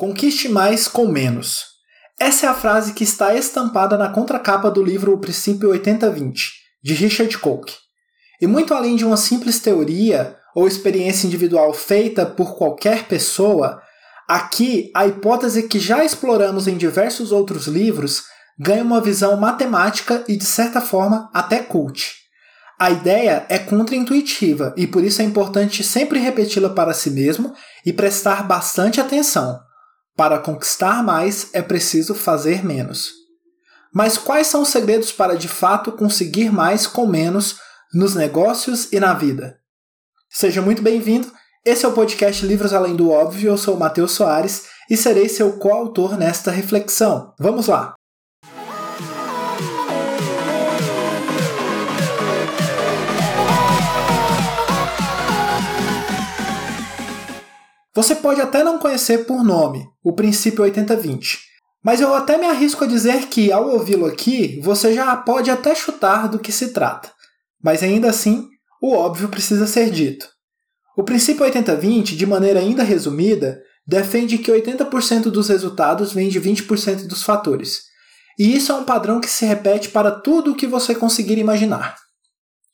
Conquiste mais com menos. Essa é a frase que está estampada na contracapa do livro O Princípio 80-20, de Richard Koch. E muito além de uma simples teoria ou experiência individual feita por qualquer pessoa, aqui a hipótese que já exploramos em diversos outros livros ganha uma visão matemática e, de certa forma, até cult. A ideia é contraintuitiva e por isso é importante sempre repeti-la para si mesmo e prestar bastante atenção. Para conquistar mais é preciso fazer menos. Mas quais são os segredos para de fato conseguir mais com menos nos negócios e na vida? Seja muito bem-vindo. Esse é o podcast Livros Além do Óbvio. Eu sou o Matheus Soares e serei seu coautor nesta reflexão. Vamos lá! Você pode até não conhecer por nome o princípio 80-20, mas eu até me arrisco a dizer que, ao ouvi-lo aqui, você já pode até chutar do que se trata. Mas ainda assim, o óbvio precisa ser dito. O princípio 80-20, de maneira ainda resumida, defende que 80% dos resultados vem de 20% dos fatores. E isso é um padrão que se repete para tudo o que você conseguir imaginar.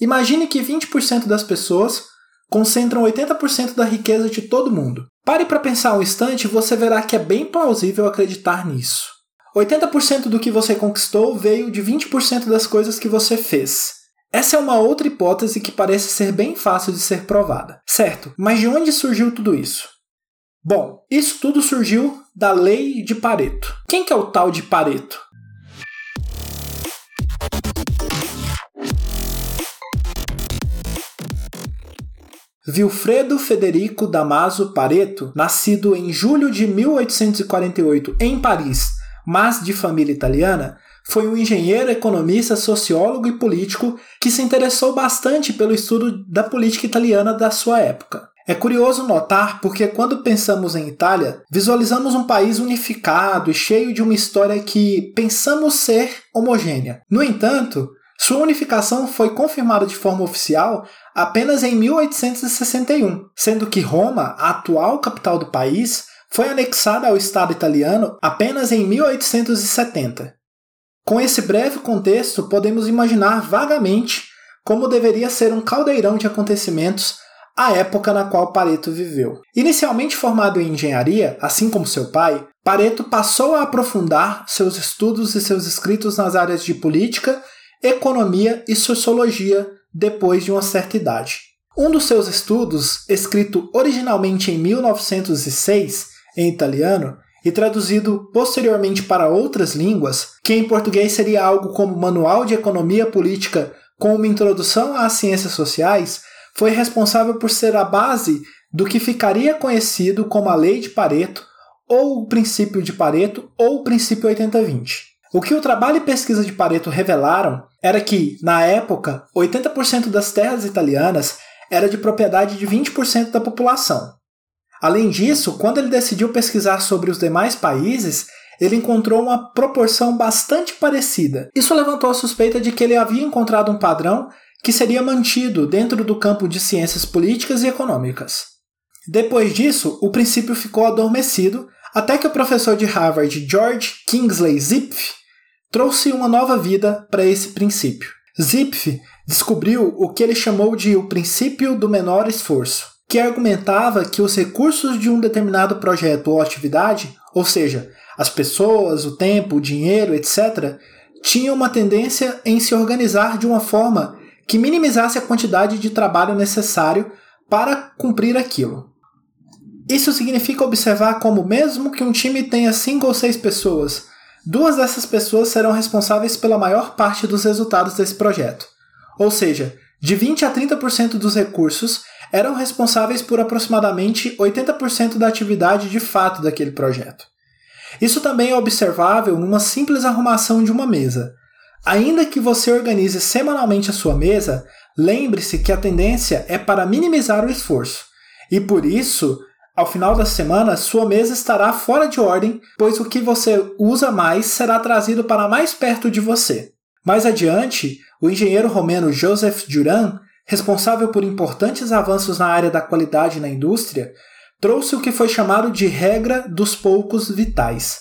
Imagine que 20% das pessoas concentram 80% da riqueza de todo mundo. Pare para pensar um instante e você verá que é bem plausível acreditar nisso. 80% do que você conquistou veio de 20% das coisas que você fez. Essa é uma outra hipótese que parece ser bem fácil de ser provada. Certo, mas de onde surgiu tudo isso? Bom, isso tudo surgiu da lei de Pareto. Quem que é o tal de Pareto? Vilfredo Federico Damaso Pareto, nascido em julho de 1848 em Paris, mas de família italiana, foi um engenheiro, economista, sociólogo e político que se interessou bastante pelo estudo da política italiana da sua época. É curioso notar porque, quando pensamos em Itália, visualizamos um país unificado e cheio de uma história que pensamos ser homogênea. No entanto, sua unificação foi confirmada de forma oficial apenas em 1861, sendo que Roma, a atual capital do país, foi anexada ao Estado italiano apenas em 1870. Com esse breve contexto, podemos imaginar vagamente como deveria ser um caldeirão de acontecimentos a época na qual Pareto viveu. Inicialmente formado em engenharia, assim como seu pai, Pareto passou a aprofundar seus estudos e seus escritos nas áreas de política economia e sociologia depois de uma certa idade. Um dos seus estudos, escrito originalmente em 1906 em italiano e traduzido posteriormente para outras línguas, que em português seria algo como Manual de Economia Política com uma introdução às ciências sociais, foi responsável por ser a base do que ficaria conhecido como a Lei de Pareto, ou o princípio de Pareto, ou o princípio 80-20. O que o trabalho e pesquisa de Pareto revelaram era que, na época, 80% das terras italianas era de propriedade de 20% da população. Além disso, quando ele decidiu pesquisar sobre os demais países, ele encontrou uma proporção bastante parecida. Isso levantou a suspeita de que ele havia encontrado um padrão que seria mantido dentro do campo de ciências políticas e econômicas. Depois disso, o princípio ficou adormecido até que o professor de Harvard George Kingsley Zipf trouxe uma nova vida para esse princípio. Zipf descobriu o que ele chamou de o princípio do menor esforço, que argumentava que os recursos de um determinado projeto ou atividade, ou seja, as pessoas, o tempo, o dinheiro, etc., tinham uma tendência em se organizar de uma forma que minimizasse a quantidade de trabalho necessário para cumprir aquilo. Isso significa observar como, mesmo que um time tenha cinco ou seis pessoas, Duas dessas pessoas serão responsáveis pela maior parte dos resultados desse projeto. Ou seja, de 20 a 30% dos recursos eram responsáveis por aproximadamente 80% da atividade de fato daquele projeto. Isso também é observável numa simples arrumação de uma mesa. Ainda que você organize semanalmente a sua mesa, lembre-se que a tendência é para minimizar o esforço. E por isso, ao final da semana, sua mesa estará fora de ordem, pois o que você usa mais será trazido para mais perto de você. Mais adiante, o engenheiro romeno Joseph Duran, responsável por importantes avanços na área da qualidade na indústria, trouxe o que foi chamado de regra dos poucos vitais.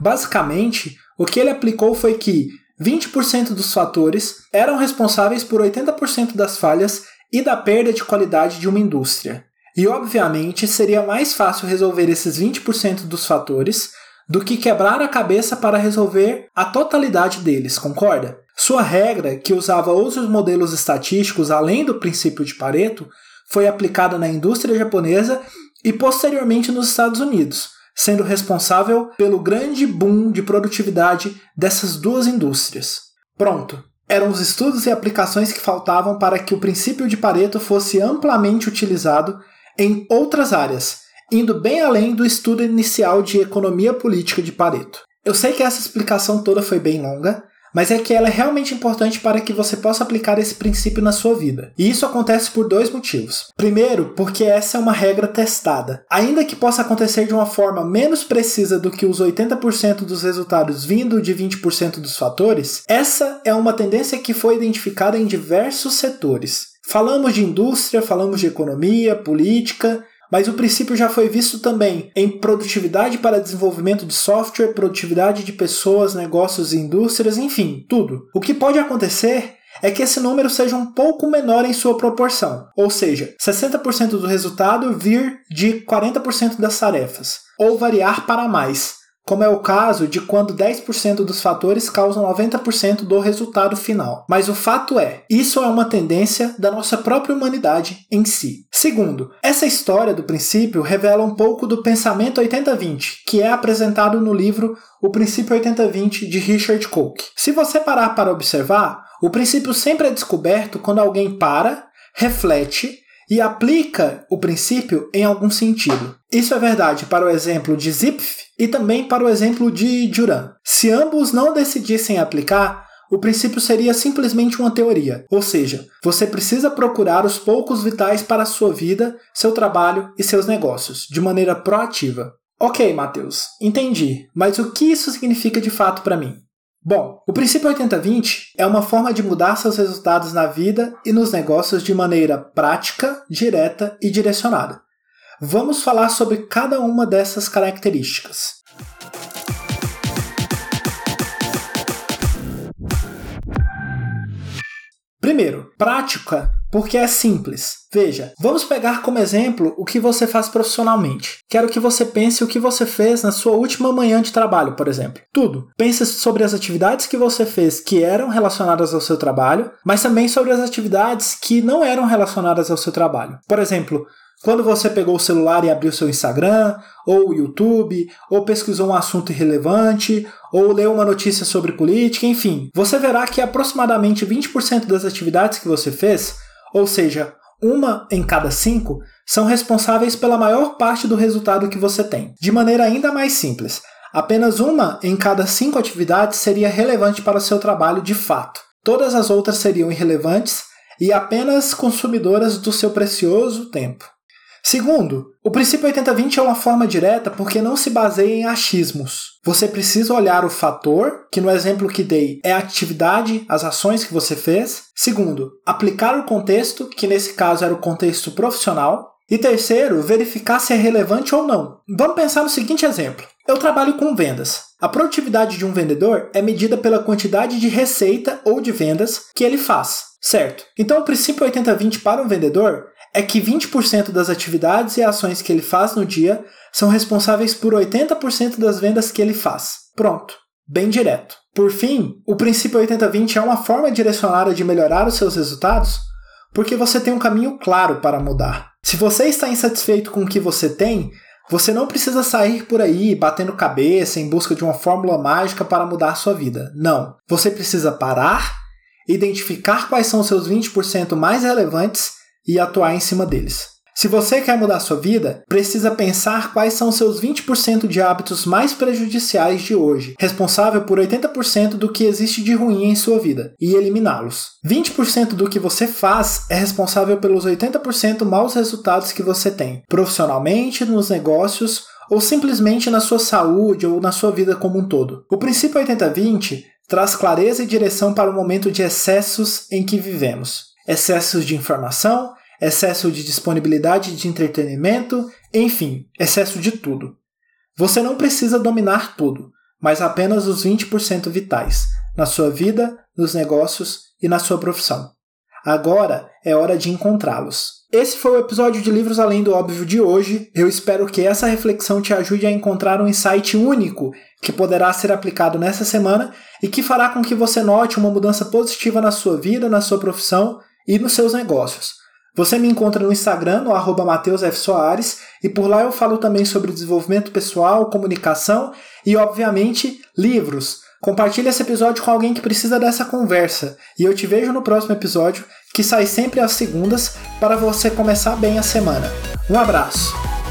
Basicamente, o que ele aplicou foi que 20% dos fatores eram responsáveis por 80% das falhas e da perda de qualidade de uma indústria. E obviamente seria mais fácil resolver esses 20% dos fatores do que quebrar a cabeça para resolver a totalidade deles, concorda? Sua regra, que usava outros modelos estatísticos além do princípio de Pareto, foi aplicada na indústria japonesa e posteriormente nos Estados Unidos, sendo responsável pelo grande boom de produtividade dessas duas indústrias. Pronto, eram os estudos e aplicações que faltavam para que o princípio de Pareto fosse amplamente utilizado em outras áreas, indo bem além do estudo inicial de economia política de Pareto. Eu sei que essa explicação toda foi bem longa, mas é que ela é realmente importante para que você possa aplicar esse princípio na sua vida. E isso acontece por dois motivos. Primeiro, porque essa é uma regra testada. Ainda que possa acontecer de uma forma menos precisa do que os 80% dos resultados vindo de 20% dos fatores, essa é uma tendência que foi identificada em diversos setores. Falamos de indústria, falamos de economia, política, mas o princípio já foi visto também em produtividade para desenvolvimento de software, produtividade de pessoas, negócios e indústrias, enfim, tudo. O que pode acontecer é que esse número seja um pouco menor em sua proporção, ou seja, 60% do resultado vir de 40% das tarefas, ou variar para mais, como é o caso de quando 10% dos fatores causam 90% do resultado final. Mas o fato é, isso é uma tendência da nossa própria humanidade em si. Segundo, essa história do princípio revela um pouco do pensamento 80-20, que é apresentado no livro O Princípio 80-20 de Richard Koch. Se você parar para observar, o princípio sempre é descoberto quando alguém para, reflete e aplica o princípio em algum sentido. Isso é verdade para o exemplo de Zipf e também para o exemplo de Duran. Se ambos não decidissem aplicar, o princípio seria simplesmente uma teoria, ou seja, você precisa procurar os poucos vitais para a sua vida, seu trabalho e seus negócios, de maneira proativa. Ok, Matheus, entendi, mas o que isso significa de fato para mim? Bom, o princípio 80-20 é uma forma de mudar seus resultados na vida e nos negócios de maneira prática, direta e direcionada. Vamos falar sobre cada uma dessas características. Primeiro, prática, porque é simples. Veja, vamos pegar como exemplo o que você faz profissionalmente. Quero que você pense o que você fez na sua última manhã de trabalho, por exemplo. Tudo. Pense sobre as atividades que você fez que eram relacionadas ao seu trabalho, mas também sobre as atividades que não eram relacionadas ao seu trabalho. Por exemplo, quando você pegou o celular e abriu seu Instagram, ou o YouTube, ou pesquisou um assunto irrelevante, ou leu uma notícia sobre política, enfim, você verá que aproximadamente 20% das atividades que você fez, ou seja, uma em cada cinco, são responsáveis pela maior parte do resultado que você tem. De maneira ainda mais simples, apenas uma em cada cinco atividades seria relevante para o seu trabalho de fato. Todas as outras seriam irrelevantes e apenas consumidoras do seu precioso tempo. Segundo, o princípio 80-20 é uma forma direta porque não se baseia em achismos. Você precisa olhar o fator, que no exemplo que dei é a atividade, as ações que você fez. Segundo, aplicar o contexto, que nesse caso era o contexto profissional. E terceiro, verificar se é relevante ou não. Vamos pensar no seguinte exemplo. Eu trabalho com vendas. A produtividade de um vendedor é medida pela quantidade de receita ou de vendas que ele faz, certo? Então o princípio 80-20 para um vendedor é que 20% das atividades e ações que ele faz no dia são responsáveis por 80% das vendas que ele faz. Pronto, bem direto. Por fim, o princípio 80-20 é uma forma direcionada de melhorar os seus resultados porque você tem um caminho claro para mudar. Se você está insatisfeito com o que você tem, você não precisa sair por aí batendo cabeça em busca de uma fórmula mágica para mudar sua vida. Não. Você precisa parar, identificar quais são os seus 20% mais relevantes e atuar em cima deles. Se você quer mudar sua vida, precisa pensar quais são seus 20% de hábitos mais prejudiciais de hoje, responsável por 80% do que existe de ruim em sua vida, e eliminá-los. 20% do que você faz é responsável pelos 80% maus resultados que você tem, profissionalmente, nos negócios ou simplesmente na sua saúde ou na sua vida como um todo. O princípio 80-20 traz clareza e direção para o momento de excessos em que vivemos excesso de informação, excesso de disponibilidade de entretenimento, Enfim, excesso de tudo. Você não precisa dominar tudo, mas apenas os 20% vitais, na sua vida, nos negócios e na sua profissão. Agora é hora de encontrá-los. Esse foi o episódio de Livros Além do Óbvio de hoje. Eu espero que essa reflexão te ajude a encontrar um insight único que poderá ser aplicado nessa semana e que fará com que você note uma mudança positiva na sua vida, na sua profissão e nos seus negócios. Você me encontra no Instagram, no arroba Soares, e por lá eu falo também sobre desenvolvimento pessoal, comunicação e, obviamente, livros. Compartilhe esse episódio com alguém que precisa dessa conversa. E eu te vejo no próximo episódio, que sai sempre às segundas, para você começar bem a semana. Um abraço!